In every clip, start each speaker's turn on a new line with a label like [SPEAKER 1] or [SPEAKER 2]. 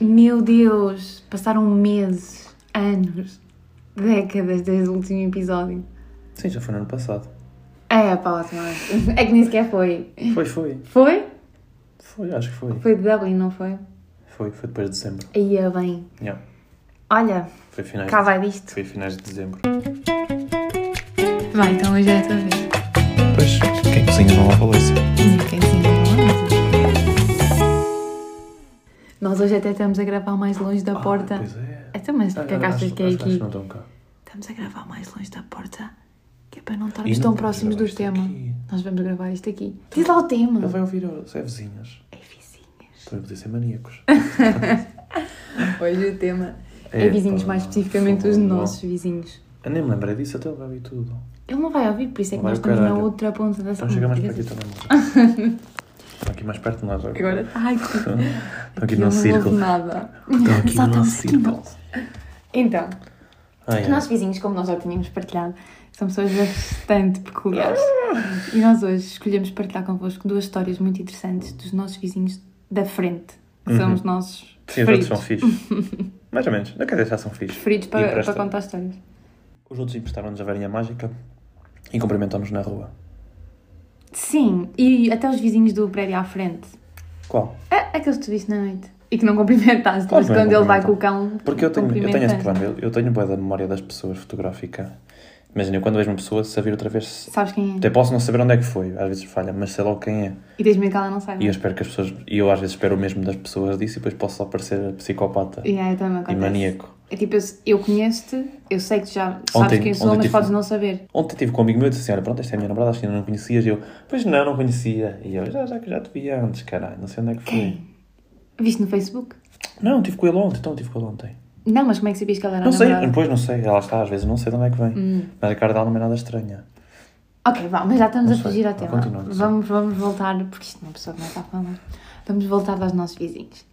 [SPEAKER 1] Meu Deus, passaram meses, anos, décadas desde o último episódio.
[SPEAKER 2] Sim, já foi no ano passado.
[SPEAKER 1] É, pá, ótimo. É que nem sequer foi.
[SPEAKER 2] Foi, foi.
[SPEAKER 1] Foi?
[SPEAKER 2] Foi, acho que foi.
[SPEAKER 1] Foi de Dublin, não foi?
[SPEAKER 2] Foi, foi depois de dezembro.
[SPEAKER 1] Aí é bem.
[SPEAKER 2] Yeah.
[SPEAKER 1] Olha,
[SPEAKER 2] Foi finais,
[SPEAKER 1] cá vai disto.
[SPEAKER 2] foi finais de dezembro.
[SPEAKER 1] Vai, então hoje é a tua vez.
[SPEAKER 2] Pois, quem cozinha não lava a louça.
[SPEAKER 1] Quem sim, Nós hoje até estamos a gravar mais longe da porta.
[SPEAKER 2] Ah, pois é.
[SPEAKER 1] Então, mas porquê é que
[SPEAKER 2] Ah,
[SPEAKER 1] achas que é aqui?
[SPEAKER 2] não estão cá.
[SPEAKER 1] Estamos a gravar mais longe da porta. Que é para não estarmos
[SPEAKER 2] não
[SPEAKER 1] tão próximos do tema.
[SPEAKER 2] aqui.
[SPEAKER 1] Nós vamos gravar isto aqui. Diz lá o tema.
[SPEAKER 2] Ele vai ouvir, ó, é vizinhas.
[SPEAKER 1] É vizinhas.
[SPEAKER 2] Também podia ser maníacos.
[SPEAKER 1] Hoje o tema é, vizinhos, mais especificamente os nossos vizinhos.
[SPEAKER 2] Eu nem me lembrei disso, até ele vai ouvir tudo.
[SPEAKER 1] Ele não vai ouvir, por isso é que nós estamos na
[SPEAKER 2] caralho.
[SPEAKER 1] outra ponta da
[SPEAKER 2] Então
[SPEAKER 1] sala.
[SPEAKER 2] chega mais para aqui também. Estão aqui mais perto de nós agora.
[SPEAKER 1] Agora está aqui.
[SPEAKER 2] Estão aqui
[SPEAKER 1] Aqui
[SPEAKER 2] no
[SPEAKER 1] não
[SPEAKER 2] círculo.
[SPEAKER 1] nada.
[SPEAKER 2] Estão aqui
[SPEAKER 1] Só
[SPEAKER 2] no nosso círculo.
[SPEAKER 1] Então,
[SPEAKER 2] Ai,
[SPEAKER 1] os
[SPEAKER 2] ai.
[SPEAKER 1] nossos vizinhos, como nós já tínhamos partilhado, são pessoas bastante peculiares. E nós hoje escolhemos partilhar convosco duas histórias muito interessantes dos nossos vizinhos da frente, que são
[SPEAKER 2] Uhum.
[SPEAKER 1] os nossos
[SPEAKER 2] Sim, os outros são fixe. Mais ou menos. Não quer dizer, já são fixe.
[SPEAKER 1] preferidos
[SPEAKER 2] E
[SPEAKER 1] para, para contar histórias.
[SPEAKER 2] Os outros emprestaram-nos a varinha mágica e cumprimentam-nos na rua.
[SPEAKER 1] Sim, e até os vizinhos do prédio à frente.
[SPEAKER 2] Qual?
[SPEAKER 1] É, aqueles que tu viste na noite. E que não cumprimentaste, mas quando ele vai com o cão.
[SPEAKER 2] Porque eu tenho, eu tenho esse problema. Eu, eu tenho boa da memória das pessoas fotográfica. Imagina, eu quando vejo uma pessoa, saber outra vez.
[SPEAKER 1] Sabes quem é?
[SPEAKER 2] Até posso não saber onde é que foi, às vezes falha, mas sei logo quem é.
[SPEAKER 1] E tens medo que ela não saiba.
[SPEAKER 2] E eu espero que as pessoas. E eu às vezes espero o mesmo das pessoas disso e depois posso só parecer psicopata
[SPEAKER 1] E aí também
[SPEAKER 2] e maníaco.
[SPEAKER 1] É tipo, eu, eu conheço-te, eu sei que tu já sabes
[SPEAKER 2] Ontem-
[SPEAKER 1] quem sou, mas
[SPEAKER 2] tive-
[SPEAKER 1] podes não saber.
[SPEAKER 2] Ontem estive com um amigo meu e disse assim: Olha, pronto, esta é a minha namorada, acho que ainda não conhecias. E eu, pois não, não conhecia. E eu, já, já já te vi antes, caralho, não sei onde é que foi.
[SPEAKER 1] Quem? Viste no Facebook?
[SPEAKER 2] Não, estive com ele ontem, então estive com ele ontem.
[SPEAKER 1] Não, mas como é que sabias que ela era
[SPEAKER 2] Não sei,
[SPEAKER 1] namorada?
[SPEAKER 2] depois não sei, ela está, às vezes não sei de onde é que vem.
[SPEAKER 1] Hum.
[SPEAKER 2] Mas a cara dela não é nada estranha.
[SPEAKER 1] Ok, vá, mas já estamos
[SPEAKER 2] Não
[SPEAKER 1] a
[SPEAKER 2] sei,
[SPEAKER 1] fugir ao tema.
[SPEAKER 2] continua.
[SPEAKER 1] Vamos, vamos voltar, porque isto é uma pessoa que não está a falar. Vamos voltar aos nossos vizinhos.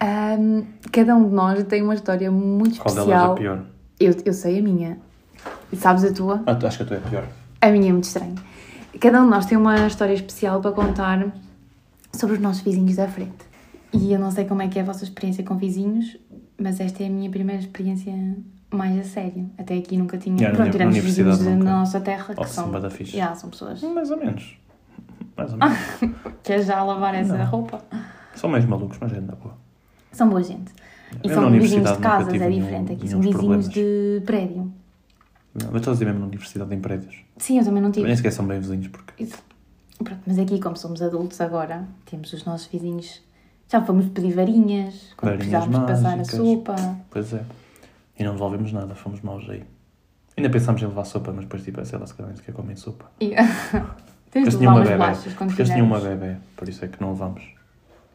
[SPEAKER 1] Ahm, cada um de nós tem uma história muito
[SPEAKER 2] Qual delas
[SPEAKER 1] especial.
[SPEAKER 2] é pior?
[SPEAKER 1] Eu, eu sei a minha. E sabes a tua?
[SPEAKER 2] Ah, acho que a tua é pior.
[SPEAKER 1] A minha é muito estranha. Cada um de nós tem uma história especial para contar sobre os nossos vizinhos da frente. E eu não sei como é que é a vossa experiência com vizinhos, mas esta é a minha primeira experiência mais a sério. Até aqui nunca tinha.
[SPEAKER 2] Yeah, na
[SPEAKER 1] Pronto,
[SPEAKER 2] na universidade
[SPEAKER 1] da
[SPEAKER 2] nunca.
[SPEAKER 1] nossa terra que são. Yeah, são pessoas.
[SPEAKER 2] Mais ou menos. Mais ou menos.
[SPEAKER 1] Queres já lavar essa
[SPEAKER 2] Não.
[SPEAKER 1] roupa?
[SPEAKER 2] São meio malucos, mas é na boa.
[SPEAKER 1] São boa gente. E
[SPEAKER 2] Eu
[SPEAKER 1] são
[SPEAKER 2] na
[SPEAKER 1] vizinhos de casas, é
[SPEAKER 2] nenhum-
[SPEAKER 1] diferente. Aqui são vizinhos
[SPEAKER 2] problemas.
[SPEAKER 1] de prédio.
[SPEAKER 2] Não, mas estou a dizer mesmo na universidade em prédios.
[SPEAKER 1] Sim, eu também não tive.
[SPEAKER 2] Nem sequer são bem vizinhos, porque.
[SPEAKER 1] Isso. Pronto, mas aqui, como somos adultos agora, temos os nossos vizinhos. Já fomos pedir varinhas, quando
[SPEAKER 2] Varinhas
[SPEAKER 1] precisávamos de passar a
[SPEAKER 2] mágicas.
[SPEAKER 1] sopa.
[SPEAKER 2] Pois é. E não devolvemos nada, fomos maus aí. Ainda pensámos em levar sopa, mas depois tipo, sei lá, se calhar nem sequer comem sopa.
[SPEAKER 1] E... Tens de levar
[SPEAKER 2] uma
[SPEAKER 1] umas
[SPEAKER 2] bebê.
[SPEAKER 1] bolachas quando
[SPEAKER 2] Porque eles tinham uma bebê, por isso é que não levamos.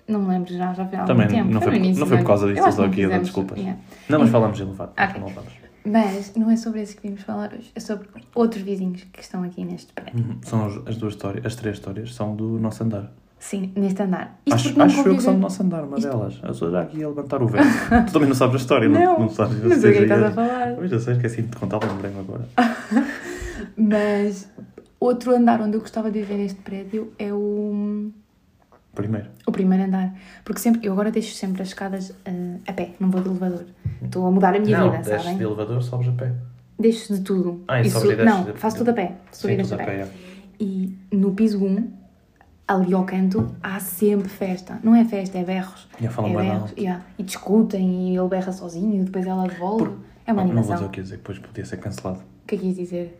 [SPEAKER 1] Não me lembro já, já foi há algum
[SPEAKER 2] Também
[SPEAKER 1] tempo.
[SPEAKER 2] não foi,
[SPEAKER 1] início
[SPEAKER 2] não foi por causa disso,
[SPEAKER 1] que
[SPEAKER 2] aqui dar
[SPEAKER 1] fizemos-
[SPEAKER 2] desculpas.
[SPEAKER 1] yeah.
[SPEAKER 2] Não, mas falámos em levar,
[SPEAKER 1] Ok.
[SPEAKER 2] não levamos.
[SPEAKER 1] Mas não é sobre isso que vimos falar hoje, é sobre outros vizinhos que estão aqui neste prédio.
[SPEAKER 2] Uhum. São as duas histórias, as três histórias são do nosso andar.
[SPEAKER 1] Sim, neste andar. Isto
[SPEAKER 2] Acho,
[SPEAKER 1] não
[SPEAKER 2] acho eu que são do nosso andar, uma
[SPEAKER 1] Isto-
[SPEAKER 2] delas. Eu sou já aqui a levantar o véu. tu também não sabes a história, não,
[SPEAKER 1] Não,
[SPEAKER 2] não sabes.
[SPEAKER 1] Não sei o que é estás a falar.
[SPEAKER 2] Pois eu sei, esqueci de te contar, lembrei-me agora.
[SPEAKER 1] Mas outro andar onde eu gostava de viver neste prédio é o,
[SPEAKER 2] Primeiro.
[SPEAKER 1] o primeiro andar. Porque sempre, eu agora deixo sempre as escadas eh, a pé, não vou de elevador. Estou a mudar a minha
[SPEAKER 2] não,
[SPEAKER 1] vida, sabem?
[SPEAKER 2] de elevador, sobes a pé.
[SPEAKER 1] Deixo de tudo.
[SPEAKER 2] Ah, e
[SPEAKER 1] Isso-
[SPEAKER 2] sobes e
[SPEAKER 1] não,
[SPEAKER 2] de-
[SPEAKER 1] faço tudo a pé.
[SPEAKER 2] Sim, tudo
[SPEAKER 1] a
[SPEAKER 2] a
[SPEAKER 1] pé.
[SPEAKER 2] pé. é.
[SPEAKER 1] E no piso 1, ali ao canto, há sempre festa. Não é festa, é berros.
[SPEAKER 2] Já falam
[SPEAKER 1] é berros. yeah. E discutem e ele berra sozinho e depois ela devolve.
[SPEAKER 2] Por-
[SPEAKER 1] É uma
[SPEAKER 2] Não, não vou
[SPEAKER 1] animação.
[SPEAKER 2] dizer o que ia dizer, depois podia ser cancelado.
[SPEAKER 1] O que é que ias dizer?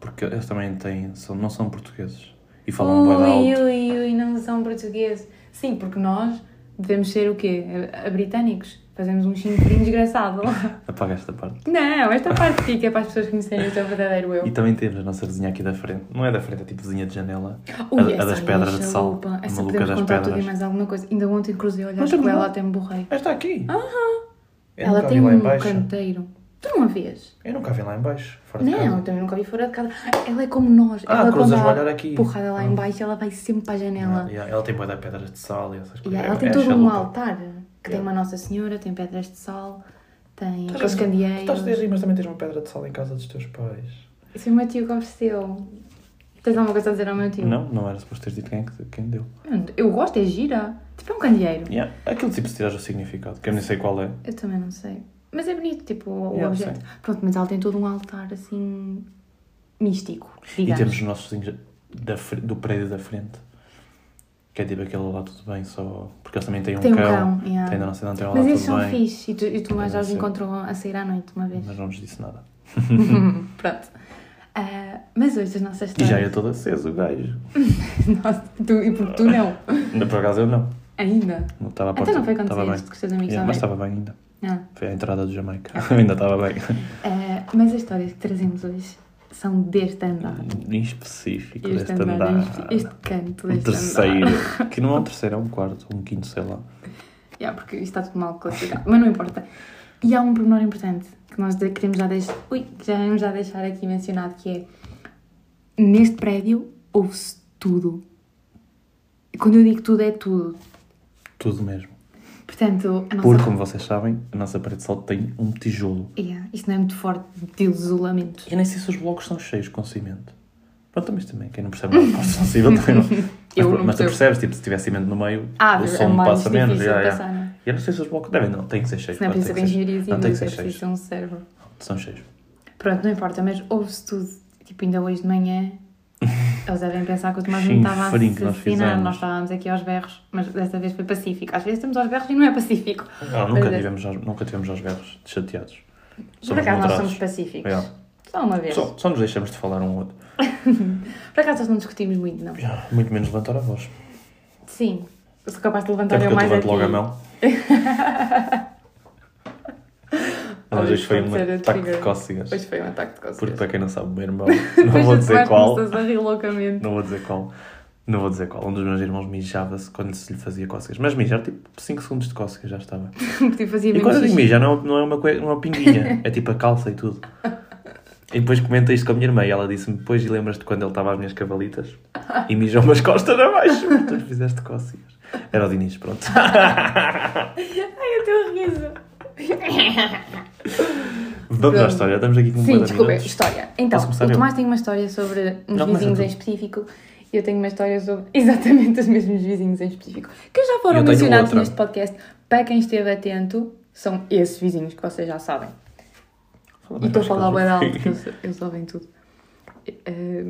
[SPEAKER 2] Porque eles também têm, são, não são portugueses. E falam bué
[SPEAKER 1] Ui,
[SPEAKER 2] alto.
[SPEAKER 1] ui, ui, não são portugueses. Sim, porque nós devemos ser o quê? A, a britânicos. Fazemos um chinfrim desgraçado.
[SPEAKER 2] Apaga esta parte.
[SPEAKER 1] não, esta parte fica para as pessoas conhecerem o teu verdadeiro eu.
[SPEAKER 2] E também temos a nossa vizinha aqui da frente. Não é da frente, é tipo vizinha de janela.
[SPEAKER 1] Ui,
[SPEAKER 2] a, a das pedras de sal.
[SPEAKER 1] chalupa.
[SPEAKER 2] A
[SPEAKER 1] Essa
[SPEAKER 2] maluca
[SPEAKER 1] podemos
[SPEAKER 2] das
[SPEAKER 1] contar tudo e
[SPEAKER 2] pedras.
[SPEAKER 1] mais alguma coisa. Ainda ontem cruzei olhares
[SPEAKER 2] Mas
[SPEAKER 1] com ela até me borrei.
[SPEAKER 2] Ela está aqui. Eu
[SPEAKER 1] Ela
[SPEAKER 2] nunca
[SPEAKER 1] tem um canteiro. Tu não a vês?
[SPEAKER 2] Eu nunca vi lá em baixo, fora de
[SPEAKER 1] Não,
[SPEAKER 2] casa.
[SPEAKER 1] também nunca vi fora de casa. Ela é como nós.
[SPEAKER 2] Ah,
[SPEAKER 1] ela
[SPEAKER 2] cruzas
[SPEAKER 1] há
[SPEAKER 2] olhar aqui.
[SPEAKER 1] porrada lá
[SPEAKER 2] Ah.
[SPEAKER 1] em baixo, ela vai sempre para a janela.
[SPEAKER 2] Ah, yeah, ela tem boa de pedras de sal e essas coisas.
[SPEAKER 1] ela
[SPEAKER 2] É-
[SPEAKER 1] tem
[SPEAKER 2] é
[SPEAKER 1] todo um altar que tem
[SPEAKER 2] Yeah.
[SPEAKER 1] uma Nossa Senhora, tem pedras de sal, tem aqueles
[SPEAKER 2] a- Tu
[SPEAKER 1] candeeiros.
[SPEAKER 2] estás a dizer, mas também tens uma pedra de sal em casa dos teus pais.
[SPEAKER 1] Isso foi o meu tio que ofereceu. Tens alguma coisa a dizer ao meu tio?
[SPEAKER 2] Não, não era suposto teres dito quem, é que- quem deu.
[SPEAKER 1] Eu gosto, é gira. Tipo, é um candeeiro.
[SPEAKER 2] Yeah. Aquele tipo se tirares o significado, que eu nem sei qual é.
[SPEAKER 1] Eu também não sei. Mas é bonito, tipo, o objeto. Pronto, mas ela tem todo um altar assim. místico,
[SPEAKER 2] E
[SPEAKER 1] digamos.
[SPEAKER 2] temos os nossos vizinhos da, do prédio da frente. Que é tipo aquele lá tudo bem, só. Porque eles também têm um
[SPEAKER 1] Tem um
[SPEAKER 2] cão.
[SPEAKER 1] cão, yeah.
[SPEAKER 2] Tem da nossa não tem lá
[SPEAKER 1] Mas eles são fixe. E tu, e tu mais já os encontrou a sair à noite uma vez.
[SPEAKER 2] Mas não nos disse nada.
[SPEAKER 1] Pronto. Ah, mas hoje as nossas
[SPEAKER 2] E
[SPEAKER 1] histórias.
[SPEAKER 2] já ia todo aceso o gajo.
[SPEAKER 1] Nossa, tu, e porque tu não?
[SPEAKER 2] Ainda por acaso eu não.
[SPEAKER 1] Ainda?
[SPEAKER 2] Não estava à porta.
[SPEAKER 1] Então não foi quando saíste com os teus amigos
[SPEAKER 2] Yeah, mas estava bem ainda.
[SPEAKER 1] Ah.
[SPEAKER 2] Foi a entrada do Jamaica. ainda estava bem.
[SPEAKER 1] Ah, mas as histórias que trazemos hoje são deste andar.
[SPEAKER 2] Em específico,
[SPEAKER 1] Este
[SPEAKER 2] deste
[SPEAKER 1] andar,
[SPEAKER 2] andar.
[SPEAKER 1] este, este canto deste
[SPEAKER 2] terceiro.
[SPEAKER 1] andar.
[SPEAKER 2] Que não é um terceiro, é um quarto, um quinto, sei lá.
[SPEAKER 1] Yeah, porque isto está tudo mal classificado. Mas não importa. E há um pormenor importante que nós queremos já deixar, ui, que já queremos já deixar aqui mencionado, que é neste prédio ouve-se tudo. E quando eu digo tudo, é tudo.
[SPEAKER 2] Tudo mesmo.
[SPEAKER 1] Portanto, a nossa...
[SPEAKER 2] Porque, como vocês sabem, a nossa parede só tem um tijolo.
[SPEAKER 1] Yeah, isto não é muito forte de isolamento.
[SPEAKER 2] Eu nem sei se os blocos são cheios com cimento. Pronto, mas também, quem não percebe nada de civil também não. Mas,
[SPEAKER 1] Eu não
[SPEAKER 2] mas tu percebes, tipo, se tiver cimento no meio,
[SPEAKER 1] Ah,
[SPEAKER 2] o
[SPEAKER 1] é
[SPEAKER 2] som
[SPEAKER 1] mais
[SPEAKER 2] passa menos. yeah,
[SPEAKER 1] de
[SPEAKER 2] yeah.
[SPEAKER 1] passar, não é?
[SPEAKER 2] E eu não sei se os blocos devem, não, tem que ser cheios.
[SPEAKER 1] Se não é
[SPEAKER 2] que ser-
[SPEAKER 1] engenharia
[SPEAKER 2] Não, tem que ser
[SPEAKER 1] é
[SPEAKER 2] cheios.
[SPEAKER 1] ser um cérebro.
[SPEAKER 2] São cheios.
[SPEAKER 1] Pronto, não importa, mas ouve-se tudo. Tipo, ainda hoje de manhã, eles devem pensar que o Tomás
[SPEAKER 2] Sim,
[SPEAKER 1] não estava a
[SPEAKER 2] nós
[SPEAKER 1] assassinar.
[SPEAKER 2] fizemos.
[SPEAKER 1] Nós estávamos aqui aos berros, mas desta vez foi pacífico. Às vezes estamos aos berros e não é pacífico.
[SPEAKER 2] Não, nunca,
[SPEAKER 1] Mas é-
[SPEAKER 2] tivemos, aos- nunca tivemos aos berros chateados.
[SPEAKER 1] Por
[SPEAKER 2] Somos
[SPEAKER 1] acaso nós somos pacíficos.
[SPEAKER 2] Yeah.
[SPEAKER 1] Só uma vez.
[SPEAKER 2] Só, só nos deixamos de falar um ao outro.
[SPEAKER 1] Por acaso nós não discutimos muito, não.
[SPEAKER 2] Yeah, Muito menos levantar a voz.
[SPEAKER 1] Sim. Eu sou capaz de
[SPEAKER 2] Até
[SPEAKER 1] levantar
[SPEAKER 2] porque
[SPEAKER 1] eu
[SPEAKER 2] eu
[SPEAKER 1] mais
[SPEAKER 2] levanto logo a mão. Mas hoje foi um ataque de cócegas.
[SPEAKER 1] Hoje foi um ataque de cócegas.
[SPEAKER 2] Porque para quem não sabe, o meu irmão, não vou dizer qual,
[SPEAKER 1] a rir loucamente.
[SPEAKER 2] não vou dizer qual, não vou dizer qual. Um dos meus irmãos mijava-se quando se lhe fazia cócegas. Mas mijar, tipo, 5 segundos de cócegas já estava.
[SPEAKER 1] Porque fazia
[SPEAKER 2] E quando eu digo mijar, não, não é uma, não é uma pinguinha, é tipo a calça e tudo. E depois comenta isto com a minha irmã e ela disse-me, depois e lembras-te quando ele estava às minhas cavalitas e mijou umas costas abaixo. Tu fizeste cócegas. Era o Diniz, pronto.
[SPEAKER 1] Ai, o teu riso.
[SPEAKER 2] Vamos à história, estamos aqui com
[SPEAKER 1] Sim,
[SPEAKER 2] 40
[SPEAKER 1] desculpa,
[SPEAKER 2] minutos.
[SPEAKER 1] história. Então, o
[SPEAKER 2] eu?
[SPEAKER 1] Tomás tem uma história sobre uns
[SPEAKER 2] Não,
[SPEAKER 1] vizinhos em específico e eu tenho uma história sobre exatamente os mesmos vizinhos em específico, que já foram mencionados
[SPEAKER 2] outra.
[SPEAKER 1] neste podcast. Para quem esteve atento, são esses vizinhos que vocês já sabem.
[SPEAKER 2] Fala
[SPEAKER 1] E estou a falar bem alto, que eles, eles ouvem tudo. Eh,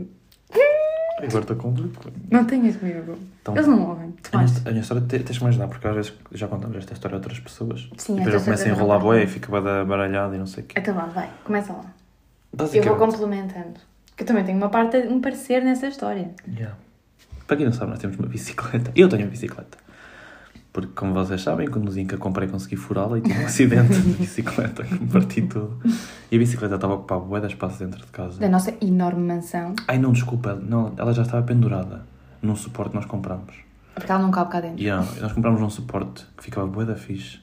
[SPEAKER 2] Agora estou com dúvida.
[SPEAKER 1] não tenhas medo.
[SPEAKER 2] Então,
[SPEAKER 1] Eles não ouvem.
[SPEAKER 2] A minha, a minha história te- tens que me ajudar, porque às vezes já contamos esta história a outras pessoas.
[SPEAKER 1] Sim,
[SPEAKER 2] e depois eu começo a enrolar
[SPEAKER 1] vai.
[SPEAKER 2] e fico bué da baralhado e não sei o quê.
[SPEAKER 1] Então vá, vai, começa lá. Eu vou complementando. Que eu também tenho uma parte, um parecer nessa história.
[SPEAKER 2] Yeah. Para quem não sabe, nós temos uma bicicleta. Eu tenho uma bicicleta. Porque, como vocês sabem, quando o que a comprei, consegui furá-la e tive um acidente de bicicleta que me parti tudo. E a bicicleta estava a ocupar bué de espaço dentro de casa.
[SPEAKER 1] Da nossa enorme mansão.
[SPEAKER 2] Ai, não, desculpa. Não, ela já estava pendurada num suporte que nós compramos.
[SPEAKER 1] Porque ela não cabe cá dentro.
[SPEAKER 2] Yeah, nós comprámos um suporte que ficava bué da fixe.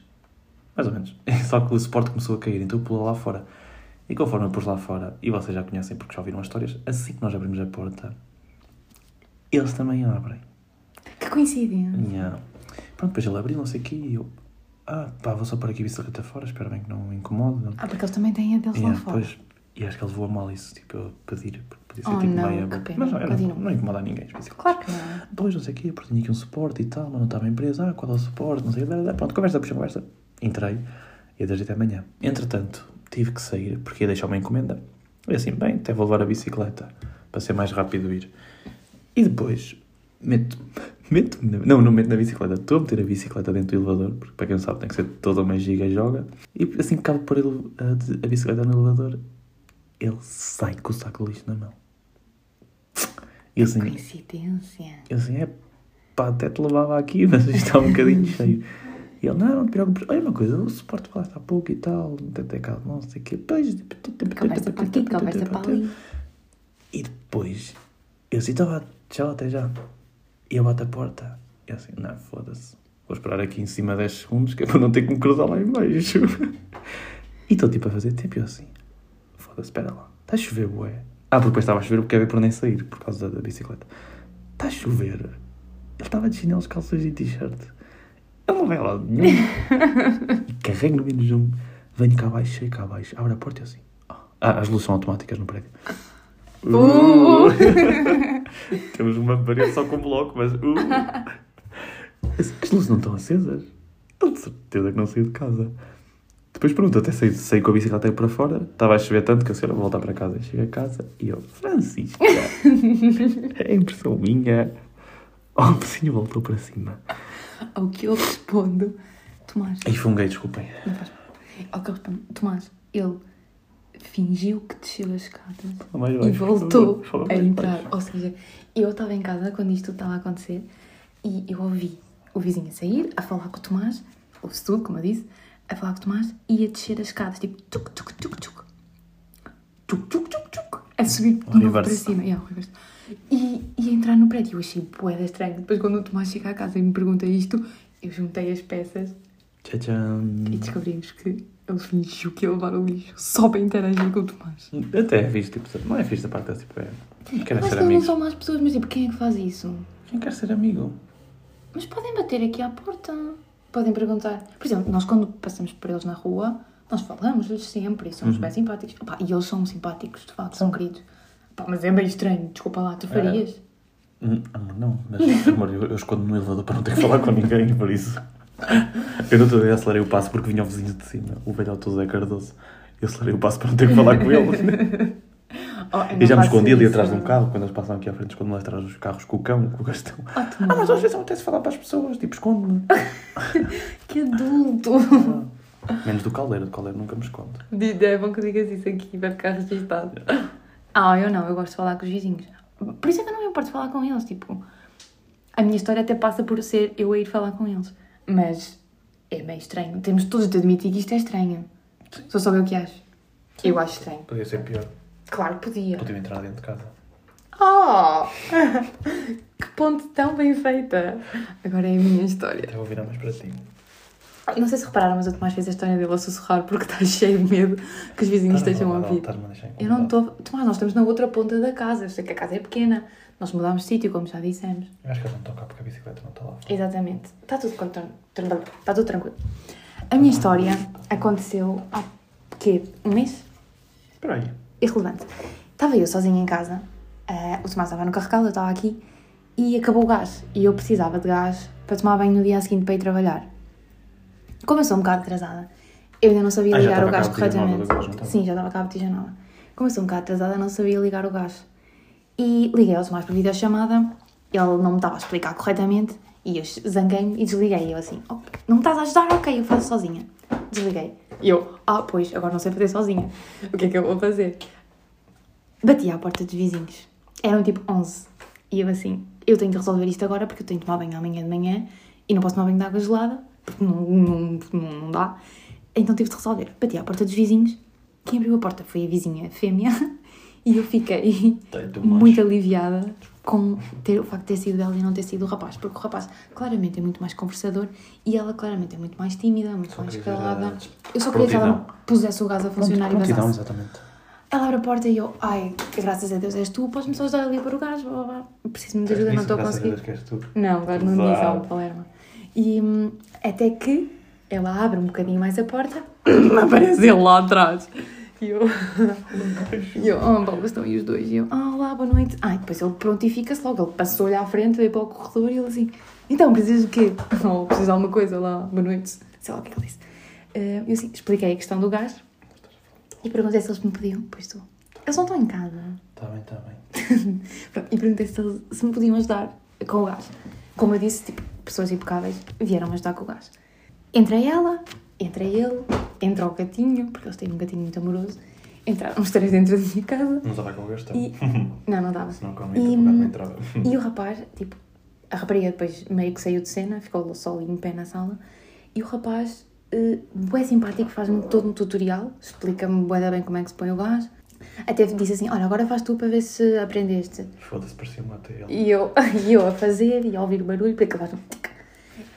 [SPEAKER 2] Mais ou menos. Só que o suporte começou a cair, então eu pulei lá fora. E conforme eu pus lá fora, e vocês já conhecem porque já ouviram as histórias, assim que nós abrimos a porta, eles também abrem.
[SPEAKER 1] Que coincidência.
[SPEAKER 2] Yeah. Pronto, depois ele abriu, não sei o quê, e eu... Ah, pá, vou só pôr aqui a bicicleta fora, espero bem que não incomode.
[SPEAKER 1] Ah, porque eles também têm a deles lá fora.
[SPEAKER 2] depois, e acho que ele levou a mal isso, tipo, eu pedir, porque podia ser
[SPEAKER 1] Oh,
[SPEAKER 2] tipo
[SPEAKER 1] não,
[SPEAKER 2] meia...
[SPEAKER 1] pena.
[SPEAKER 2] Mas não, não, não incomoda a ninguém.
[SPEAKER 1] Claro que não.
[SPEAKER 2] Depois, não sei o quê, porque tinha aqui um suporte e tal, mas não estava em empresa. Ah, qual é o suporte? Não sei o quê. Pronto, conversa, puxa, conversa. Entrei e desde até amanhã. Entretanto, tive que sair porque ia deixar uma encomenda. E assim, bem, até vou levar a bicicleta para ser mais rápido ir. E depois, meto, meto não, não meto na bicicleta, estou a meter a bicicleta dentro do elevador, porque para quem não sabe tem que ser toda uma giga e joga. E assim que acabo de pôr ele- a, a bicicleta no elevador, ele sai com o saco de lixo na mão. E assim,
[SPEAKER 1] Coincidência.
[SPEAKER 2] eu assim, é pá, até te levava aqui, mas isto está um bocadinho cheio. E ele, não, não te preocupes, olha uma coisa, o suporte lá está pouco e tal, até cá, não sei o quê. Depois,
[SPEAKER 1] Conversa para aqui, conversa para ali.
[SPEAKER 2] E depois, eu assim, estava, tchau, até já. E eu bato a porta. E eu assim, não, foda-se. Vou esperar aqui em cima 10 segundos, que é para não ter que me cruzar lá em baixo. E estou tipo a fazer tempo, e eu assim, foda-se, espera lá. Está a chover, bué. Ah, porque depois estava a chover porque ia por nem sair, por causa da, da bicicleta. Está a chover. Ele estava de chinelos, calças e t-shirt. Ele não vai lá de nenhum. e carrego no menos um. Venho cá abaixo, chego cá abaixo. Abre a porta e eu assim. Ah, as luzes são automáticas no prédio.
[SPEAKER 1] Uh!
[SPEAKER 2] Temos uma parede só com bloco, mas. Uh, as luzes não estão acesas? De certeza que não saí de casa. Depois pronto, até saí, saí com a bicicleta para fora. Estava a chover tanto que sei, vou voltar para casa. Chego a casa e eu, Francisca, é impressão minha. Oh, o vizinho voltou para cima.
[SPEAKER 1] Ao que eu respondo, Tomás.
[SPEAKER 2] Aí funguei, desculpem.
[SPEAKER 1] Não faz mal. Ao que eu respondo, Tomás, ele fingiu que desceu as escadas
[SPEAKER 2] mais
[SPEAKER 1] e voltou a entrar.
[SPEAKER 2] baixo.
[SPEAKER 1] Ou seja, eu estava em casa quando isto estava a acontecer e eu ouvi o vizinho a sair, a falar com o Tomás, ouve-se tudo, como eu disse, a falar com o Tomás e a descer as escadas, tipo, tuc, tuc, tuc, tuc. Tuc, tuc, tuc, tuc. A subir de novo para cima. Yeah, reverse. E, e a entrar no prédio. Eu achei boeda estranho. Depois, quando o Tomás chega à casa e me pergunta isto, eu juntei as peças
[SPEAKER 2] Tchau,
[SPEAKER 1] e descobrimos que ele fingiu que ia levar o lixo só para interagir com o Tomás.
[SPEAKER 2] Até é fixe, tipo, não é fixe da parte desse, tipo, é. Quem quer
[SPEAKER 1] Mas
[SPEAKER 2] ser
[SPEAKER 1] não
[SPEAKER 2] amigo?
[SPEAKER 1] são más pessoas, mas tipo, quem é que faz isso?
[SPEAKER 2] Quem quer ser amigo?
[SPEAKER 1] Mas podem bater aqui à porta. Podem perguntar. Por exemplo, nós quando passamos por eles na rua, nós falamos-lhes sempre e somos bem simpáticos. Opá, e eles são simpáticos, de facto, são queridos. Opá, mas é meio estranho, desculpa lá, tu farias?
[SPEAKER 2] Hum, Amor, não, mas amor, eu, eu escondo no elevador para não ter que falar com ninguém, por isso. Eu não estou, eu acelerei o passo porque vinha o vizinho de cima, o velhote José Cardoso. Eu acelerei o passo para não ter que falar com ele.
[SPEAKER 1] Oh, eu
[SPEAKER 2] E já me escondi ali atrás de um carro, quando eles passam aqui à frente, escondo-me lá atrás dos carros com o cão, com o gastão.
[SPEAKER 1] Oh,
[SPEAKER 2] Ah, mas às vezes acontece falar para as pessoas, tipo, esconde-me.
[SPEAKER 1] que adulto!
[SPEAKER 2] Menos do caldeiro, do caldeiro nunca me esconde.
[SPEAKER 1] É bom que digas isso aqui, vai ficar registado. Ah, eu não, eu gosto de falar com os vizinhos. Por isso é que eu não me importo de falar com eles, tipo... A minha história até passa por ser eu a ir falar com eles. Mas é meio estranho. Temos todos de admitir que isto é estranho. Sou só eu que acho. Eu acho estranho.
[SPEAKER 2] Podia ser pior.
[SPEAKER 1] Claro que podia.
[SPEAKER 2] Podia entrar dentro de casa.
[SPEAKER 1] Oh! que ponte tão bem feita! Agora é a minha história.
[SPEAKER 2] Até vou virar mais para ti.
[SPEAKER 1] Não sei se repararam, mas o Tomás fez a história dele a sussurrar porque está cheio de medo que os vizinhos estejam a ouvir. Eu não estou. Tomás, nós estamos na outra ponta da casa. Eu sei que a casa é pequena. Nós mudámos de sítio, como já dissemos.
[SPEAKER 2] Eu acho que eles não estão cá porque a bicicleta não está lá.
[SPEAKER 1] Exatamente. Está tudo, está tudo tranquilo. A minha história aconteceu há quê? Um mês?
[SPEAKER 2] Espera aí.
[SPEAKER 1] Irrelevante. Estava eu sozinha em casa, eh, o Tomás estava no carregal, eu estava aqui, e acabou o gás. E eu precisava de gás para tomar banho no dia seguinte para ir trabalhar. Como eu sou um bocado atrasada, eu ainda não sabia
[SPEAKER 2] Ah, já
[SPEAKER 1] ligar o
[SPEAKER 2] estava
[SPEAKER 1] gás corretamente.
[SPEAKER 2] não estava?
[SPEAKER 1] Sim, já estava a botija nova. Como eu sou um bocado atrasada, não sabia ligar o gás. E liguei ao Tomás por videochamada, ele não me estava a explicar corretamente, e eu zanguei-me e desliguei. Eu assim, "Ok, não me estás a ajudar? Ok, eu faço sozinha. Desliguei. E eu, ah, pois, agora não sei fazer sozinha. O que é que eu vou fazer? Bati à porta dos vizinhos. Eram tipo 11. E eu assim, eu tenho de resolver isto agora porque eu tenho de tomar banho amanhã de manhã e não posso tomar banho de água gelada porque não, não, não, não dá. Então tive de resolver. Bati à porta dos vizinhos. Quem abriu a porta foi a vizinha fêmea e eu fiquei muito aliviada com ter, o facto de ter sido ela e não ter sido o rapaz, porque o rapaz claramente é muito mais conversador e ela claramente é muito mais tímida, muito
[SPEAKER 2] Só
[SPEAKER 1] mais calada.
[SPEAKER 2] a
[SPEAKER 1] Eu só queria que ela pusesse o gás a funcionar e
[SPEAKER 2] Prontidão,
[SPEAKER 1] vazasse.
[SPEAKER 2] exatamente.
[SPEAKER 1] Ela abre a porta e eu, ai, graças a Deus és tu, podes-me só ajudar ali para o gás, blá, blá, blá. preciso de ajuda, não estou a
[SPEAKER 2] Graças
[SPEAKER 1] conseguir.
[SPEAKER 2] Deus que és tu.
[SPEAKER 1] Não, agora não disse ao Palermo. E hum, até que ela abre um bocadinho mais a porta, aparece ele lá atrás. E eu, e eu, oh, Paulo, estão aí os dois. E eu, ah, olá, boa noite. Ah, e depois ele prontifica-se logo, ele passou-lhe à frente, veio para o corredor e ele assim, então, precisas de quê? Ou precisas de alguma coisa lá, boa noite. Sei lá o que é que ele disse. Eh, eu assim, expliquei a questão do gás e perguntei se eles me podiam, pois estou. Eles não estão em casa.
[SPEAKER 2] Está bem, está bem.
[SPEAKER 1] E perguntei se, eles- se me podiam ajudar com o gás. Como eu disse, tipo, pessoas impecáveis vieram ajudar com o gás. Entra ela, entra ele, entra o gatinho, porque eles têm um gatinho muito amoroso. Entraram os três dentro da minha casa
[SPEAKER 2] Não estava com o gastão.
[SPEAKER 1] e. Não, não dava.
[SPEAKER 2] Senão com a
[SPEAKER 1] E,
[SPEAKER 2] minha também não entrava.
[SPEAKER 1] E o rapaz, tipo, a rapariga depois meio que saiu de cena, ficou só ali em pé na sala. E o rapaz, uh, simpático, faz-me todo um tutorial, explica-me bem como é que se põe o gás. Até disse assim: Olha, agora faz tu para ver se aprendeste.
[SPEAKER 2] Foda-se, parecia-me até ele.
[SPEAKER 1] E eu, e eu a fazer e a ouvir o barulho, porque tic.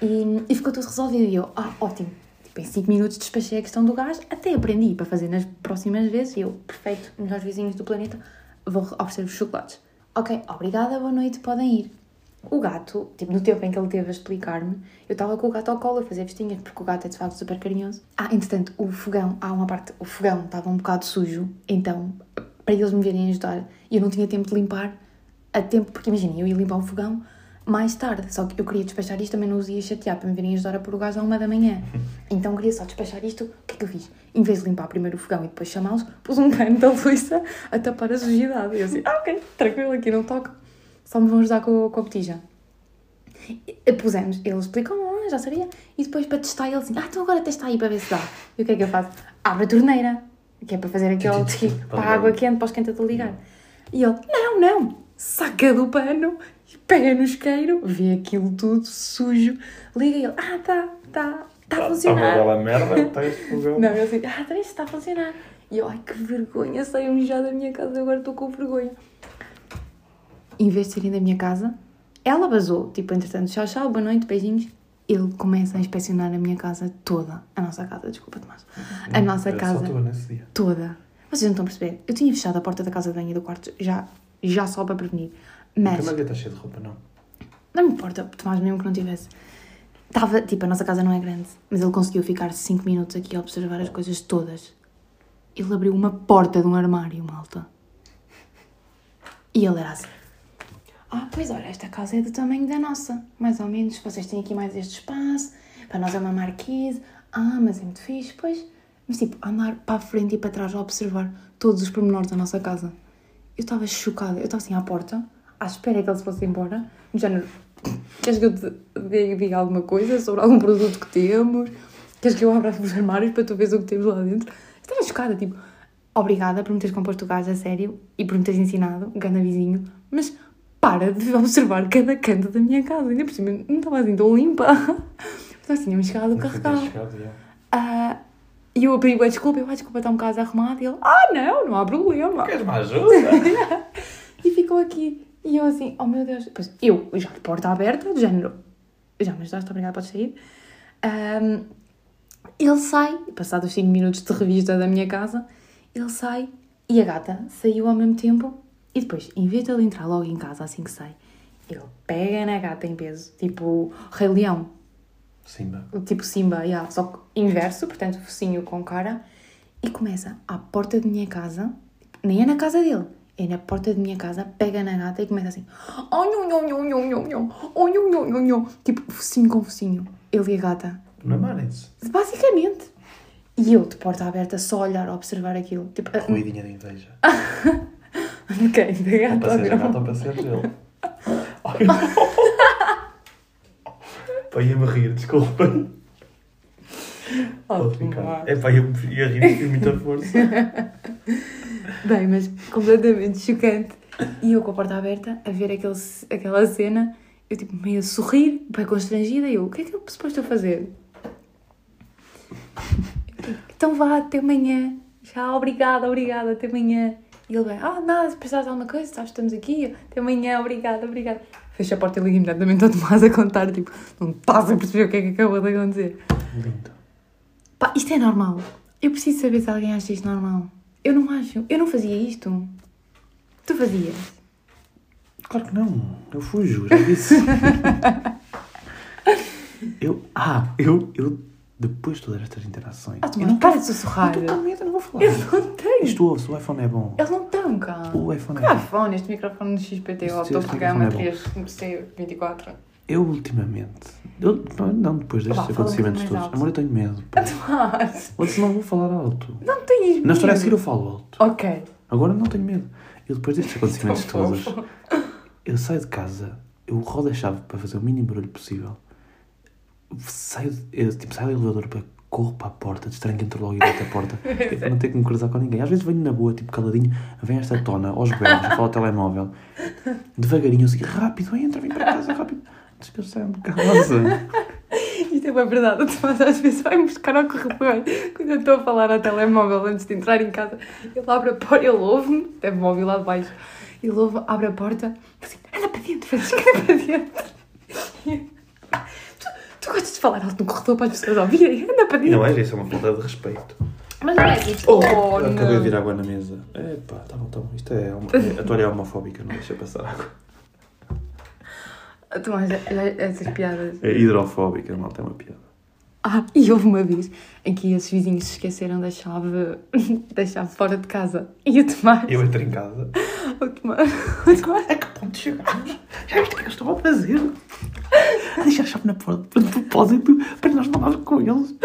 [SPEAKER 1] E, e ficou tudo resolvido. E eu, ah, ótimo. Tipo, em 5 minutos despachei a questão do gás, até aprendi para fazer nas próximas vezes. E eu, perfeito, melhores vizinhos do planeta, vou oferecer os chocolates. Ok, obrigada, boa noite, podem ir. O gato, tipo, no tempo em que ele teve a explicar-me, eu estava com o gato ao colo a fazer vestinhas, porque o gato é de facto super carinhoso. Ah, entretanto, o fogão, há uma parte, o fogão estava um bocado sujo, então, para eles me virem ajudar, eu não tinha tempo de limpar, a tempo, porque imaginem, eu ia limpar o fogão mais tarde, só que eu queria despachar isto, também não os ia chatear para me virem ajudar a pôr o gás à uma da manhã. Então queria só despachar isto, o que é que eu fiz? Em vez de limpar primeiro o fogão e depois chamá-los, pus um pano da louça a tapar a sujidade. E eu assim, ah ok, tranquilo, aqui não toco, só me vão ajudar com, com a botija. E pusemos, ele explicou, ah, já sabia, e depois para testar ele assim, ah, então agora testa aí para ver se dá. E o que é que eu faço? Abre a torneira, que é para fazer aquele
[SPEAKER 2] sim,
[SPEAKER 1] para a água quente, para os esquentador ligar. E ele, não, não, saca do pano, pega no isqueiro, vê aquilo tudo sujo, liga e ele, ah, tá, tá, tá a funcionar.
[SPEAKER 2] bela merda, está este fogão.
[SPEAKER 1] Não, eu assim, ah, tá, isto está a funcionar. E eu, ai que vergonha, saiam já da minha casa, agora estou com vergonha. Em vez de saírem da minha casa, ela vazou, tipo, entretanto, tchau, tchau, boa noite, beijinhos. Ele começa a inspecionar a minha casa toda. A nossa casa, desculpa, Tomás. A nossa casa
[SPEAKER 2] Só tu nesse dia.
[SPEAKER 1] toda. Vocês não estão a perceber? Eu tinha fechado a porta da casa de banho e do quarto já, já só para prevenir.
[SPEAKER 2] Mas...
[SPEAKER 1] Mas
[SPEAKER 2] Também está cheio de roupa, não.
[SPEAKER 1] não me importa, Tomás, mesmo que não tivesse. Estava, tipo, a nossa casa não é grande, mas ele conseguiu ficar 5 minutos aqui a observar as coisas todas. Ele abriu uma porta de um armário, malta. E ele era assim. Ah, pois olha, esta casa é do tamanho da nossa, mais ou menos. Vocês têm aqui mais este espaço, para nós é uma marquise. Ah, mas é muito fixe, pois. Mas tipo, andar para a frente e para trás a observar todos os pormenores da nossa casa. Eu estava chocada, eu estava assim à porta, à espera que ele se fosse embora, no género, queres que eu te diga alguma coisa sobre algum produto que temos? Queres que eu abra os armários para tu veres o que temos lá dentro? Estava chocada, tipo, obrigada por me teres composto o gás a sério e por me teres ensinado, ganda vizinho, mas para de observar cada canto da minha casa. Ainda por cima, não estava assim tão limpa. Então assim, tínhamos chegado o
[SPEAKER 2] Nunca
[SPEAKER 1] carregar.
[SPEAKER 2] tinha chegado, já.
[SPEAKER 1] Ah, e eu pedi a desculpa, eu, ah, desculpa, está um bocado arrumado. E ele, ah, não, não há problema.
[SPEAKER 2] Queres-me ajuda?
[SPEAKER 1] E ficou aqui. E eu assim, oh meu Deus. Depois eu, já de porta aberta, do género, já me ajudaste, obrigada, podes sair. Ahm, ele sai, passados 5 minutos de revista da minha casa, ele sai e a gata saiu ao mesmo tempo. E depois, em vez de ele entrar logo em casa assim que sai, ele pega na gata em peso, tipo Rei Leão,
[SPEAKER 2] Simba.
[SPEAKER 1] tipo Simba, yeah, só que inverso, portanto, focinho com cara, e começa à porta de minha casa, nem é na casa dele, é na porta de minha casa, pega na gata e começa assim, oh, nhon, nhon, nhon, nhon, nhon, nhon, oh, nhon, nhon, tipo focinho com focinho, ele e a gata,
[SPEAKER 2] Não amarem-se.
[SPEAKER 1] basicamente. E eu, de porta aberta, só olhar, observar aquilo, tipo,
[SPEAKER 2] Ruidinha de inveja.
[SPEAKER 1] ok, da
[SPEAKER 2] Ou
[SPEAKER 1] gata,
[SPEAKER 2] para ser
[SPEAKER 1] não.
[SPEAKER 2] gato ou para ser ele. Ai, não. Pá, ia-me rir, desculpem.
[SPEAKER 1] Oh,
[SPEAKER 2] Pode ficar. É pá, ia-me ia rir com muita força.
[SPEAKER 1] Bem, mas completamente chocante. E eu com a porta aberta, a ver aquele, aquela cena, eu tipo meio a sorrir, bem constrangida, e eu, o que é que eu suposto a fazer? Eu Então vá, até amanhã. Já, obrigada, obrigada, até amanhã. E ele vai, ah, nada, se precisares de alguma coisa, sabes, estamos aqui, até amanhã, obrigada, obrigada. Fecha a porta e liga imediatamente ao Tomás a contar, tipo, não estás a perceber o que é que acabou de acontecer.
[SPEAKER 2] Lindo.
[SPEAKER 1] Pá, isto é normal. Eu preciso saber se alguém acha isto normal. Eu não acho. Eu não fazia isto. Tu fazias.
[SPEAKER 2] Claro que não. Eu fujo, já disse. eu. Ah, eu. eu depois de todas estas interações.
[SPEAKER 1] Ah,
[SPEAKER 2] eu
[SPEAKER 1] Tomás,
[SPEAKER 2] não
[SPEAKER 1] para de sussurrar.
[SPEAKER 2] Não estou com medo, eu não vou falar.
[SPEAKER 1] Eles não têm.
[SPEAKER 2] Isto ouve-se, o iPhone é bom.
[SPEAKER 1] Eles não estão cá.
[SPEAKER 2] O iPhone
[SPEAKER 1] Que
[SPEAKER 2] é bom.
[SPEAKER 1] iPhone? Este microfone do XPT, o topo gama
[SPEAKER 2] microfone é
[SPEAKER 1] 3 C24.
[SPEAKER 2] Eu ultimamente. Eu, não, depois destes acontecimentos todos.
[SPEAKER 1] alto.
[SPEAKER 2] Amor, eu tenho medo. Ou se não vou falar alto.
[SPEAKER 1] não tens medo.
[SPEAKER 2] Na história a seguir eu falo alto.
[SPEAKER 1] Ok.
[SPEAKER 2] Agora não tenho medo. Eu depois destes acontecimentos
[SPEAKER 1] Tão
[SPEAKER 2] todos, eu saio de casa, eu rodo a chave para fazer o mínimo barulho possível. Saio, eu, tipo, saio do elevador para corro para a porta, destranho logo e bato a porta. tipo, para não ter que me cruzar com ninguém. Às vezes venho na boa, tipo caladinho, vem esta tona aos berros, fala ao telemóvel, devagarinho, assim, rápido, entra, vem para casa, rápido. Que eu um bocado
[SPEAKER 1] Isto é uma verdade. O Tomás às vezes vai buscar ao corredor. Quando eu estou a falar ao telemóvel antes de entrar em casa, ele abre a porta, ele ouve-me, ouvir lá de baixo. Ele ouve, abre a porta, assim, anda para dentro, Francisca, anda para dentro. Tu, gostas de falar alto no corredor para as pessoas ouvirem? Anda para dentro.
[SPEAKER 2] Não é, isso é uma falta de respeito.
[SPEAKER 1] Mas não é tipo,
[SPEAKER 2] Oh,
[SPEAKER 1] oh,
[SPEAKER 2] acabei de
[SPEAKER 1] não.
[SPEAKER 2] vir água na mesa. É pá, tá bom, tá bom. Isto é, é- a toalha é homofóbica, não deixa passar água.
[SPEAKER 1] Tomás, é- é- essas piadas.
[SPEAKER 2] É hidrofóbica, malta, é uma piada.
[SPEAKER 1] Ah, e houve uma vez em que esses vizinhos se esqueceram da chave, da chave fora de casa. E o Tomás.
[SPEAKER 2] Eu entro em casa,
[SPEAKER 1] O Tomás. O Tomás.
[SPEAKER 2] A que ponto chegámos? Já viste o que é que eles estão a fazer? A deixar a chave na porta de propósito para nós não falarmos com eles.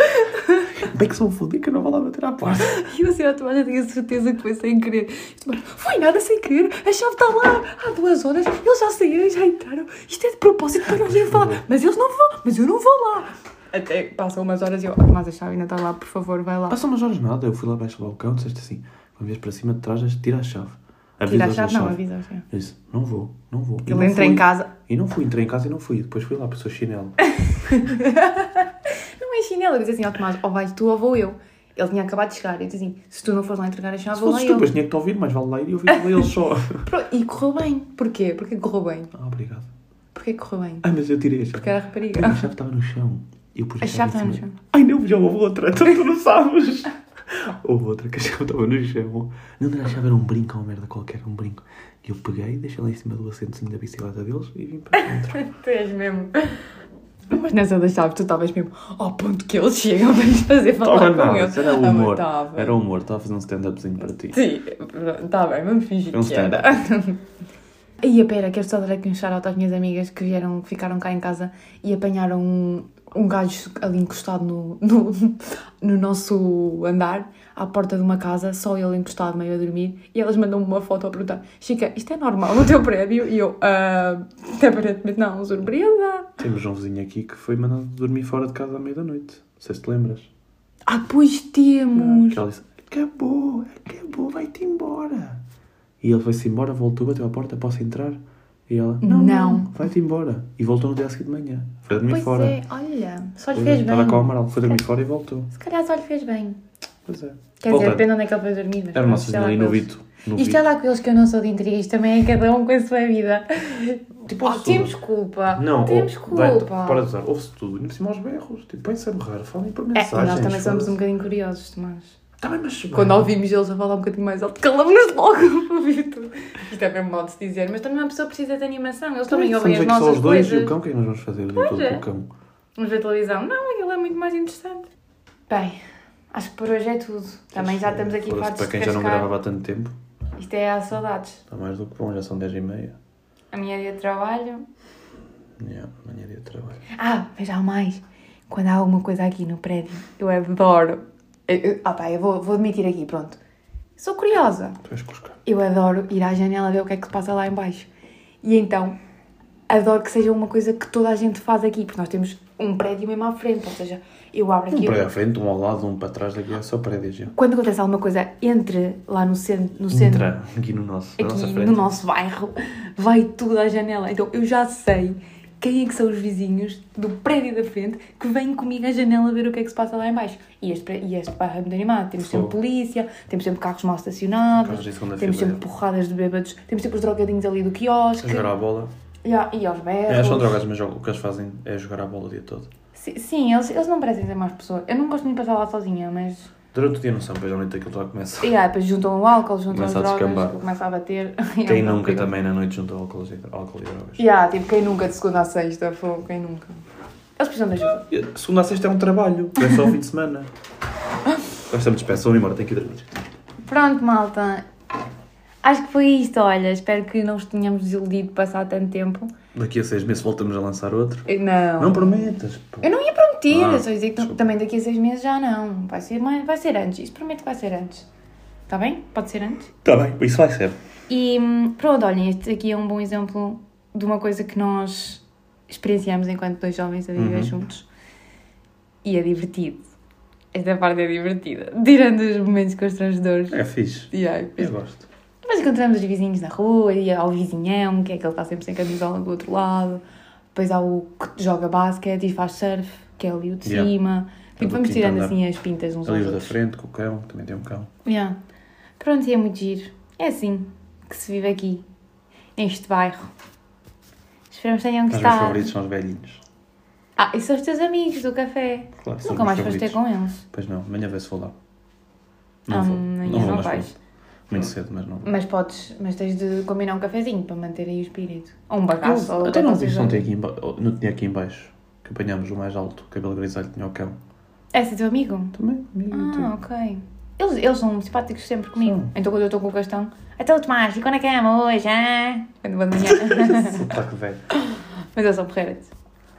[SPEAKER 2] Bem que sou fodido que eu não vou lá bater à porta.
[SPEAKER 1] E eu assim, Tomás, tinha certeza que foi sem querer. O foi nada sem querer. A chave está lá há duas horas. Eles já saíram e já entraram. Isto é de propósito para nós irem falar. Mas eles não vão. Mas eu não vou lá. Até passam umas horas e eu, mas a chave ainda está lá, por favor, vai lá.
[SPEAKER 2] Passam umas horas nada, eu fui lá abaixo do balcão, disseste assim, quando vês para cima de trás, tira a chave.
[SPEAKER 1] Tira a chave, não, avisa a chave.
[SPEAKER 2] Eu disse, não vou, não vou.
[SPEAKER 1] Ele entra em casa.
[SPEAKER 2] E não fui, entrei em casa e não fui. Depois fui lá seu chinelo.
[SPEAKER 1] Não é chinelo. Eu disse assim, ó Tomás, ou vais tu ou vou eu. Ele tinha acabado de chegar. Eu disse assim, se tu não fores lá entregar a chave,
[SPEAKER 2] Se
[SPEAKER 1] vou lá
[SPEAKER 2] tu,
[SPEAKER 1] eu.
[SPEAKER 2] depois tinha que te ouvir, mas vale lá ir e ouvir lá eles só.
[SPEAKER 1] Pronto, E correu bem. Porquê? Porquê correu bem?
[SPEAKER 2] Ah, obrigado.
[SPEAKER 1] Porquê correu bem?
[SPEAKER 2] Ai, mas eu tirei a chave.
[SPEAKER 1] Porque era rapariga.
[SPEAKER 2] a chave estava no chão. Eu pus
[SPEAKER 1] A chave estava no chão.
[SPEAKER 2] Ai, não, já houve outra, então tu não sabes. Houve outra que a chave estava no chão. Não era a chave, era um brinco, uma merda qualquer, um brinco. E eu peguei, deixei lá em cima do assentozinho da bicicleta deles e vim para dentro.
[SPEAKER 1] Tu és mesmo. Mas nessa das chaves tu estavas mesmo ao ponto que eles chegam para lhes fazer falar
[SPEAKER 2] Estava
[SPEAKER 1] com eles.
[SPEAKER 2] era
[SPEAKER 1] Ah, mas
[SPEAKER 2] humor.
[SPEAKER 1] estava.
[SPEAKER 2] Era humor, estava a fazer um stand-upzinho para ti.
[SPEAKER 1] Sim, está bem, vamos fingir
[SPEAKER 2] Um
[SPEAKER 1] que era. Ia, pera, quero só dar aqui um shout-out às minhas amigas que vieram, ficaram cá em casa e apanharam um, um gajo ali encostado no, no, no nosso andar, à porta de uma casa, só ele encostado, meio a dormir, e elas mandam-me uma foto a perguntar: Chica, isto é normal no teu prédio? E eu, ah, aparentemente não, surpresa.
[SPEAKER 2] Temos um vizinho aqui que foi mandado dormir fora de casa à meia da noite. Não sei se te lembras.
[SPEAKER 1] Ah, pois temos!
[SPEAKER 2] Que ela disse: Acabou, acabou, vai-te embora. E ele foi-se embora, voltou, bateu à porta, posso entrar? E ela: Não, não,
[SPEAKER 1] Não.
[SPEAKER 2] vai-te embora. E voltou no dia seguinte de manhã. Foi dormir
[SPEAKER 1] Pois
[SPEAKER 2] fora.
[SPEAKER 1] é, olha, só lhe fez
[SPEAKER 2] Estava
[SPEAKER 1] bem.
[SPEAKER 2] com o amarelo, foi dormir fora e voltou.
[SPEAKER 1] Se calhar só lhe fez bem.
[SPEAKER 2] Pois é.
[SPEAKER 1] Quer dizer, depende onde é que ele foi dormir. Mas
[SPEAKER 2] Era o nosso
[SPEAKER 1] isto é lá
[SPEAKER 2] vizinho ali
[SPEAKER 1] com
[SPEAKER 2] no
[SPEAKER 1] eles.
[SPEAKER 2] Vito. No
[SPEAKER 1] Isto
[SPEAKER 2] Vito.
[SPEAKER 1] é lá com eles que eu não sou de intrigas, também é cada um com a sua vida.
[SPEAKER 2] Tipo,
[SPEAKER 1] Oh, temos culpa.
[SPEAKER 2] Não,
[SPEAKER 1] temos
[SPEAKER 2] ou- vai-
[SPEAKER 1] culpa.
[SPEAKER 2] para de usar, ouve-se tudo. E por cima aos berros. Tipo, põe-se a berrar, falem por
[SPEAKER 1] É,
[SPEAKER 2] mensagens.
[SPEAKER 1] nós também somos um bocadinho curiosos, Tomás.
[SPEAKER 2] Tá bem, mas
[SPEAKER 1] Quando ouvimos eles a falar um bocadinho mais alto, calamos-nos logo tudo. Isto é mesmo modo de se dizer, mas também uma pessoa precisa de animação. Eles também ouvem as
[SPEAKER 2] Estamos aqui só
[SPEAKER 1] nossas
[SPEAKER 2] os dois e o cão, o que é que nós vamos fazer dia todo
[SPEAKER 1] é.
[SPEAKER 2] o cão?
[SPEAKER 1] Vamos ver televisão. Não, aquilo é muito mais interessante. Bem, acho que por hoje é tudo. Também já estamos aqui fartos
[SPEAKER 2] Para
[SPEAKER 1] de
[SPEAKER 2] quem já não gravava há tanto tempo,
[SPEAKER 1] Isto é a saudades.
[SPEAKER 2] está mais do que bom, já são 10 e meia.
[SPEAKER 1] A minha dia de trabalho.
[SPEAKER 2] Yeah, amanhã é dia de trabalho.
[SPEAKER 1] Ah, mas há mais. Quando há alguma coisa aqui no prédio, eu adoro. Eu, eu, ah pá, eu vou, vou admitir aqui, pronto. Sou curiosa.
[SPEAKER 2] Tu és cuscar.
[SPEAKER 1] Eu adoro ir à janela ver o que é que se passa lá em baixo. E então, adoro que seja uma coisa que toda a gente faz aqui, porque nós temos um prédio mesmo à frente, ou seja, eu abro
[SPEAKER 2] Um
[SPEAKER 1] aqui...
[SPEAKER 2] para a frente, um ao lado, um para trás, daqui é só prédios. já.
[SPEAKER 1] Quando acontece alguma coisa entre lá no centro, no centro
[SPEAKER 2] Entra aqui no nosso,
[SPEAKER 1] aqui no nosso bairro, vai tudo à janela. Então eu já sei quem é que são os vizinhos do prédio da frente que vêm comigo à janela ver o que é que se passa lá em baixo. E este, e este bairro é muito animado. Temos sempre polícia, temos sempre carros mal estacionados,
[SPEAKER 2] Carros
[SPEAKER 1] temos sempre porradas de bêbados, temos sempre os drogadinhos ali do
[SPEAKER 2] A
[SPEAKER 1] quiosque.
[SPEAKER 2] jogar à bola.
[SPEAKER 1] Yeah, e aos berros.
[SPEAKER 2] É, são drogados, mas o que eles fazem é jogar à bola o dia todo.
[SPEAKER 1] Sim, sim, eles, eles não parecem ser mais pessoas. Eu não gosto muito de passar lá sozinha, mas...
[SPEAKER 2] Durante o dia não são, depois à noite aquilo já começa.
[SPEAKER 1] Yeah, depois juntam o álcool, juntam
[SPEAKER 2] Começa a
[SPEAKER 1] drogas,
[SPEAKER 2] descambar.
[SPEAKER 1] começa a bater.
[SPEAKER 2] Quem
[SPEAKER 1] É um
[SPEAKER 2] nunca também na noite junta álcool e, álcool e drogas.
[SPEAKER 1] Yeah, tipo, quem nunca de segunda a sexta, fogo, quem nunca. Eles precisam de ajuda.
[SPEAKER 2] E Segunda a sexta é um trabalho, é só o fim de semana. Gosto muito de vamos embora, tenho que ir dormir.
[SPEAKER 1] Pronto, malta. Acho que foi isto, olha. Espero que não os tenhamos desiludido passar tanto tempo.
[SPEAKER 2] Daqui a seis meses voltamos a lançar outro.
[SPEAKER 1] Eu- Não.
[SPEAKER 2] Não prometas. pô.
[SPEAKER 1] Eu não ia prometer,
[SPEAKER 2] Ah,
[SPEAKER 1] eu só dizer que
[SPEAKER 2] desculpa.
[SPEAKER 1] também daqui a seis meses já não. Vai ser, mais, vai ser antes. Isso prometo que vai ser antes. Está bem? Pode ser antes?
[SPEAKER 2] Tá bem, isso vai ser.
[SPEAKER 1] E hum, pronto, olhem, este aqui é um bom exemplo de uma coisa que nós experienciamos enquanto dois jovens a viver
[SPEAKER 2] Uhum.
[SPEAKER 1] juntos. E é divertido. Esta parte é divertida. Tirando os momentos constrangedores.
[SPEAKER 2] É fixe.
[SPEAKER 1] E ai,
[SPEAKER 2] Eu gosto.
[SPEAKER 1] Depois encontramos os vizinhos na rua, e há o vizinhão, que é aquele que está sempre sem camisola do outro lado. Depois há o que joga basquete e faz surf, que é ali o de cima. Tipo, vamos tirando
[SPEAKER 2] andar.
[SPEAKER 1] assim as pintas uns
[SPEAKER 2] Ali
[SPEAKER 1] aos
[SPEAKER 2] da
[SPEAKER 1] outros.
[SPEAKER 2] frente, com o cão, também tem um cão.
[SPEAKER 1] Yeah. Pronto, e é muito giro. É assim que se vive aqui, neste bairro. Esperamos que tenham
[SPEAKER 2] Os meus
[SPEAKER 1] gostado.
[SPEAKER 2] favoritos são os velhinhos.
[SPEAKER 1] Ah, e são os teus amigos do café.
[SPEAKER 2] Claro, são
[SPEAKER 1] Nunca mais foste ter
[SPEAKER 2] favoritos.
[SPEAKER 1] com eles.
[SPEAKER 2] Pois não, amanhã vê se vou lá.
[SPEAKER 1] Ah,
[SPEAKER 2] vou.
[SPEAKER 1] amanhã
[SPEAKER 2] vou,
[SPEAKER 1] não
[SPEAKER 2] mas
[SPEAKER 1] vais.
[SPEAKER 2] vou. Muito cedo, mas não.
[SPEAKER 1] Mas podes, mas tens de combinar um cafezinho para manter aí o espírito. Ou um bagaço, ou
[SPEAKER 2] Até
[SPEAKER 1] até
[SPEAKER 2] não viste, não, tem aqui em ba- não tinha aqui em baixo. Que apanhámos o mais alto, o cabelo grisalho, tinha o cão.
[SPEAKER 1] Esse é teu amigo?
[SPEAKER 2] Também, amigo
[SPEAKER 1] Ah,
[SPEAKER 2] teu.
[SPEAKER 1] ok. Eles, eles são simpáticos sempre comigo.
[SPEAKER 2] São.
[SPEAKER 1] Então quando eu estou com o Gastão, então Tomás, e quando é que é hoje? Ah? Quando vou de manhã.
[SPEAKER 2] Sotaque velho.
[SPEAKER 1] Mas eu sou porreiras.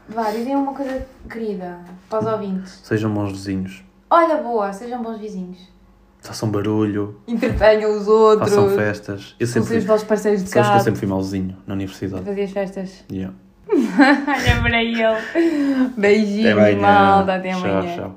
[SPEAKER 1] Vá, dizem uma coisa querida para os ouvintes.
[SPEAKER 2] Sejam bons vizinhos.
[SPEAKER 1] Olha, boa, sejam bons vizinhos.
[SPEAKER 2] Façam barulho,
[SPEAKER 1] Entretenham os outros.
[SPEAKER 2] façam festas. Eu sempre,
[SPEAKER 1] os vossos parceiros de
[SPEAKER 2] sabes que eu sempre fui malzinho na universidade.
[SPEAKER 1] Fazias festas.
[SPEAKER 2] Yeah.
[SPEAKER 1] Olha para ele. Beijinho,
[SPEAKER 2] Até amanhã.
[SPEAKER 1] malta. Até
[SPEAKER 2] Tchau,
[SPEAKER 1] amanhã.
[SPEAKER 2] tchau.